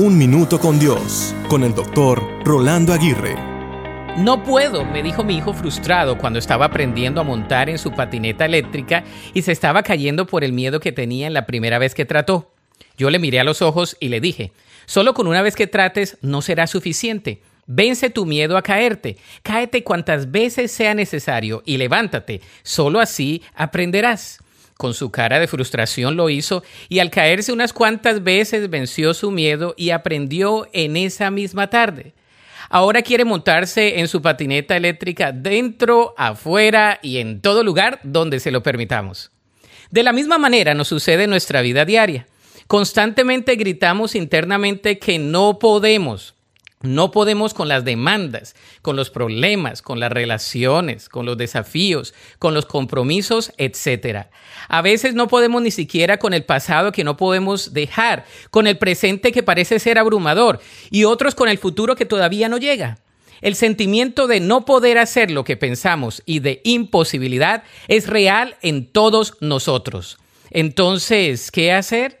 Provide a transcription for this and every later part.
Un Minuto con Dios, con el doctor Rolando Aguirre. No puedo, me dijo mi hijo frustrado cuando estaba aprendiendo a montar en su patineta eléctrica y se estaba cayendo por el miedo que tenía en la primera vez que trató. Yo le miré a los ojos y le dije, solo con una vez que trates no será suficiente. Vence tu miedo a caerte, cáete cuantas veces sea necesario y levántate, solo así aprenderás. Con su cara de frustración lo hizo y al caerse unas cuantas veces venció su miedo y aprendió en esa misma tarde. Ahora quiere montarse en su patineta eléctrica dentro, afuera y en todo lugar donde se lo permitamos. De la misma manera nos sucede en nuestra vida diaria. Constantemente gritamos internamente que no podemos, no podemos con las demandas, con los problemas, con las relaciones, con los desafíos, con los compromisos, etc. A veces no podemos ni siquiera con el pasado que no podemos dejar, con el presente que parece ser abrumador y otros con el futuro que todavía no llega. El sentimiento de no poder hacer lo que pensamos y de imposibilidad es real en todos nosotros. Entonces, ¿qué hacer?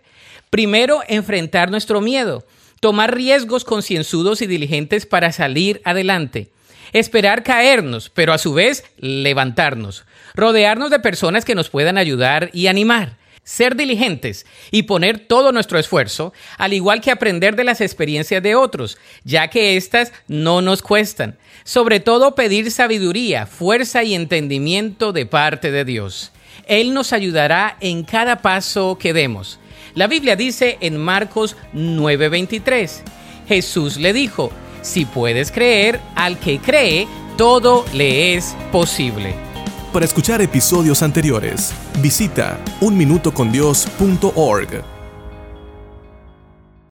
Primero, enfrentar nuestro miedo tomar riesgos concienzudos y diligentes para salir adelante, esperar caernos, pero a su vez levantarnos, rodearnos de personas que nos puedan ayudar y animar, ser diligentes y poner todo nuestro esfuerzo, al igual que aprender de las experiencias de otros, ya que éstas no nos cuestan, sobre todo pedir sabiduría, fuerza y entendimiento de parte de Dios. Él nos ayudará en cada paso que demos. La Biblia dice en Marcos 9:23, Jesús le dijo, si puedes creer, al que cree, todo le es posible. Para escuchar episodios anteriores, visita unminutocondios.org.